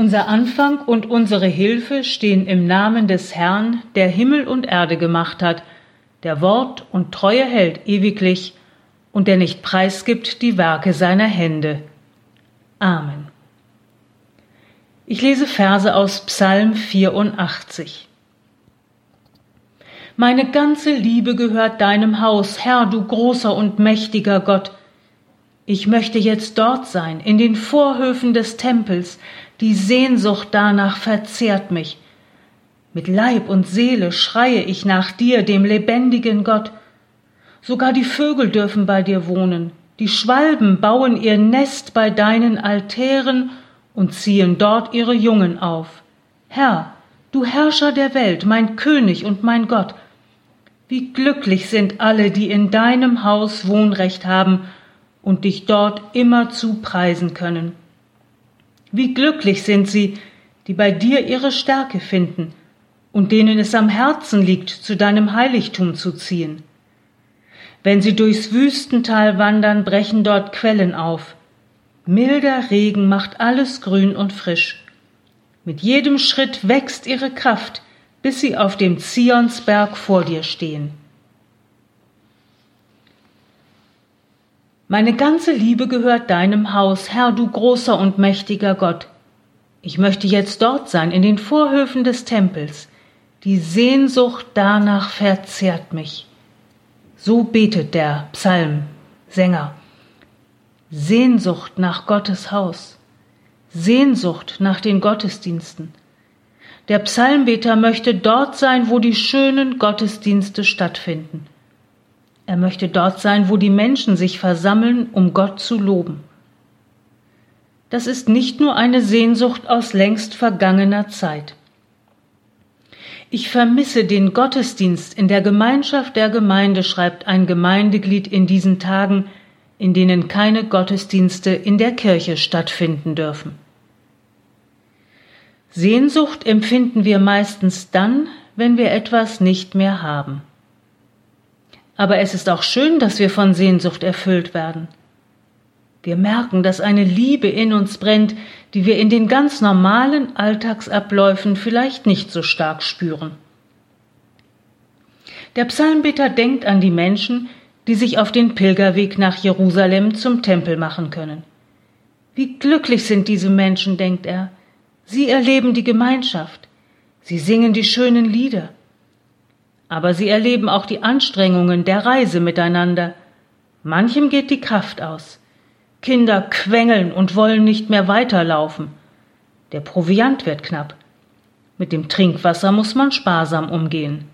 Unser Anfang und unsere Hilfe stehen im Namen des Herrn, der Himmel und Erde gemacht hat, der Wort und Treue hält ewiglich und der nicht preisgibt die Werke seiner Hände. Amen. Ich lese Verse aus Psalm 84. Meine ganze Liebe gehört deinem Haus, Herr, du großer und mächtiger Gott. Ich möchte jetzt dort sein, in den Vorhöfen des Tempels, die Sehnsucht danach verzehrt mich. Mit Leib und Seele schreie ich nach dir, dem lebendigen Gott. Sogar die Vögel dürfen bei dir wohnen, die Schwalben bauen ihr Nest bei deinen Altären und ziehen dort ihre Jungen auf. Herr, du Herrscher der Welt, mein König und mein Gott, wie glücklich sind alle, die in deinem Haus Wohnrecht haben und dich dort immerzu preisen können. Wie glücklich sind sie, die bei dir ihre Stärke finden und denen es am Herzen liegt, zu deinem Heiligtum zu ziehen. Wenn sie durchs Wüstental wandern, brechen dort Quellen auf. Milder Regen macht alles grün und frisch. Mit jedem Schritt wächst ihre Kraft, bis sie auf dem Zionsberg vor dir stehen. Meine ganze Liebe gehört deinem Haus, Herr, du großer und mächtiger Gott. Ich möchte jetzt dort sein, in den Vorhöfen des Tempels. Die Sehnsucht danach verzehrt mich. So betet der Psalmsänger. Sehnsucht nach Gottes Haus, Sehnsucht nach den Gottesdiensten. Der Psalmbeter möchte dort sein, wo die schönen Gottesdienste stattfinden. Er möchte dort sein, wo die Menschen sich versammeln, um Gott zu loben. Das ist nicht nur eine Sehnsucht aus längst vergangener Zeit. Ich vermisse den Gottesdienst in der Gemeinschaft der Gemeinde, schreibt ein Gemeindeglied in diesen Tagen, in denen keine Gottesdienste in der Kirche stattfinden dürfen. Sehnsucht empfinden wir meistens dann, wenn wir etwas nicht mehr haben. Aber es ist auch schön, dass wir von Sehnsucht erfüllt werden. Wir merken, dass eine Liebe in uns brennt, die wir in den ganz normalen Alltagsabläufen vielleicht nicht so stark spüren. Der Psalmbeter denkt an die Menschen, die sich auf den Pilgerweg nach Jerusalem zum Tempel machen können. Wie glücklich sind diese Menschen, denkt er. Sie erleben die Gemeinschaft. Sie singen die schönen Lieder. Aber sie erleben auch die Anstrengungen der Reise miteinander. Manchem geht die Kraft aus. Kinder quengeln und wollen nicht mehr weiterlaufen. Der Proviant wird knapp. Mit dem Trinkwasser muss man sparsam umgehen.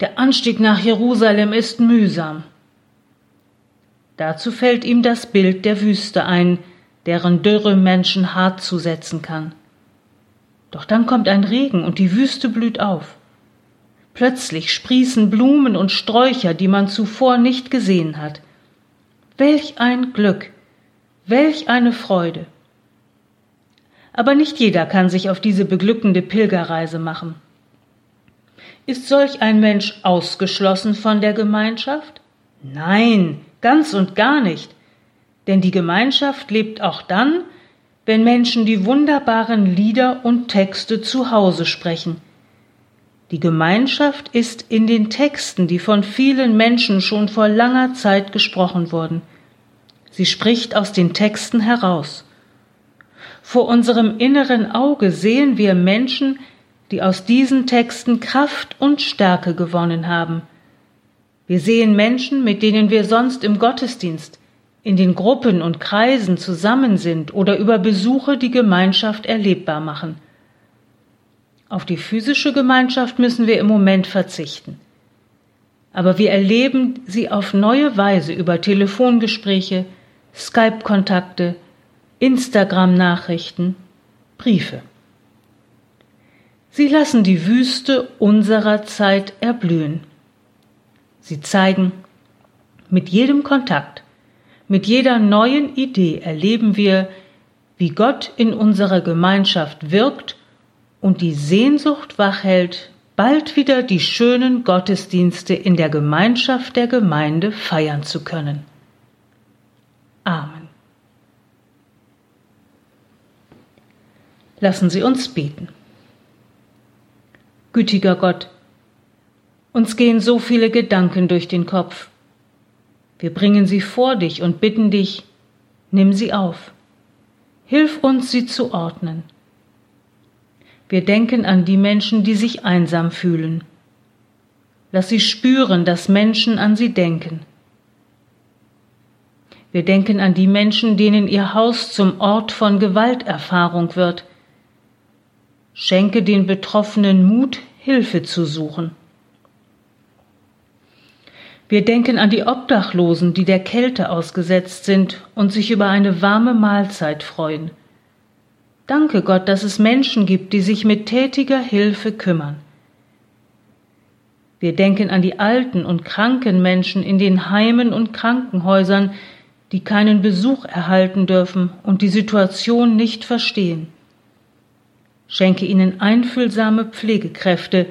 Der Anstieg nach Jerusalem ist mühsam. Dazu fällt ihm das Bild der Wüste ein, deren Dürre Menschen hart zusetzen kann. Doch dann kommt ein Regen und die Wüste blüht auf. Plötzlich sprießen Blumen und Sträucher, die man zuvor nicht gesehen hat. Welch ein Glück, Welch eine Freude! Aber nicht jeder kann sich auf diese beglückende Pilgerreise machen. Ist solch ein Mensch ausgeschlossen von der Gemeinschaft? Nein, ganz und gar nicht. Denn die Gemeinschaft lebt auch dann, wenn Menschen die wunderbaren Lieder und Texte zu Hause sprechen. Die Gemeinschaft ist in den Texten, die von vielen Menschen schon vor langer Zeit gesprochen wurden. Sie spricht aus den Texten heraus. Vor unserem inneren Auge sehen wir Menschen, die aus diesen Texten Kraft und Stärke gewonnen haben. Wir sehen Menschen, mit denen wir sonst im Gottesdienst, in den Gruppen und Kreisen zusammen sind oder über Besuche die Gemeinschaft erlebbar machen. Auf die physische Gemeinschaft müssen wir im Moment verzichten. Aber wir erleben sie auf neue Weise über Telefongespräche, Skype-Kontakte, Instagram-Nachrichten, Briefe. Sie lassen die Wüste unserer Zeit erblühen. Sie zeigen, mit jedem Kontakt, mit jeder neuen Idee erleben wir, wie Gott in unserer Gemeinschaft wirkt und die Sehnsucht wachhält, bald wieder die schönen Gottesdienste in der Gemeinschaft der Gemeinde feiern zu können. Amen. Lassen Sie uns beten. Gütiger Gott, uns gehen so viele Gedanken durch den Kopf. Wir bringen sie vor dich und bitten dich, nimm sie auf. Hilf uns, sie zu ordnen. Wir denken an die Menschen, die sich einsam fühlen. Lass sie spüren, dass Menschen an sie denken. Wir denken an die Menschen, denen ihr Haus zum Ort von Gewalterfahrung wird. Schenke den Betroffenen Mut, Hilfe zu suchen. Wir denken an die Obdachlosen, die der Kälte ausgesetzt sind und sich über eine warme Mahlzeit freuen. Danke Gott, dass es Menschen gibt, die sich mit tätiger Hilfe kümmern. Wir denken an die alten und kranken Menschen in den Heimen und Krankenhäusern, die keinen Besuch erhalten dürfen und die Situation nicht verstehen. Schenke ihnen einfühlsame Pflegekräfte,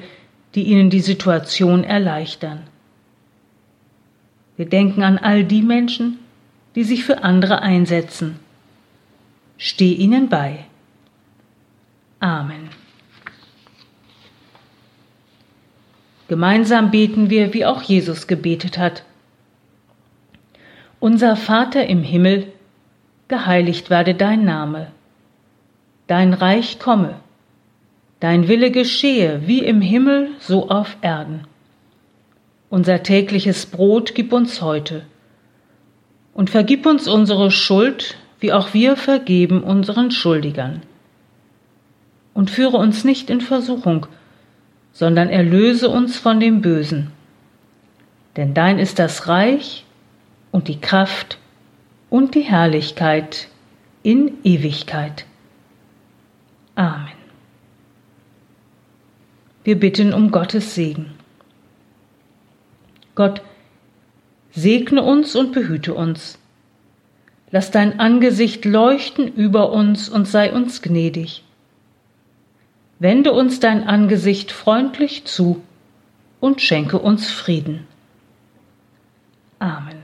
die ihnen die Situation erleichtern. Wir denken an all die Menschen, die sich für andere einsetzen. Steh ihnen bei. Amen. Gemeinsam beten wir, wie auch Jesus gebetet hat. Unser Vater im Himmel, geheiligt werde dein Name. Dein Reich komme. Dein Wille geschehe wie im Himmel so auf Erden. Unser tägliches Brot gib uns heute. Und vergib uns unsere Schuld, wie auch wir vergeben unseren Schuldigern. Und führe uns nicht in Versuchung, sondern erlöse uns von dem Bösen. Denn dein ist das Reich und die Kraft und die Herrlichkeit in Ewigkeit. Amen. Wir bitten um Gottes Segen. Gott, segne uns und behüte uns. Lass dein Angesicht leuchten über uns und sei uns gnädig. Wende uns dein Angesicht freundlich zu und schenke uns Frieden. Amen.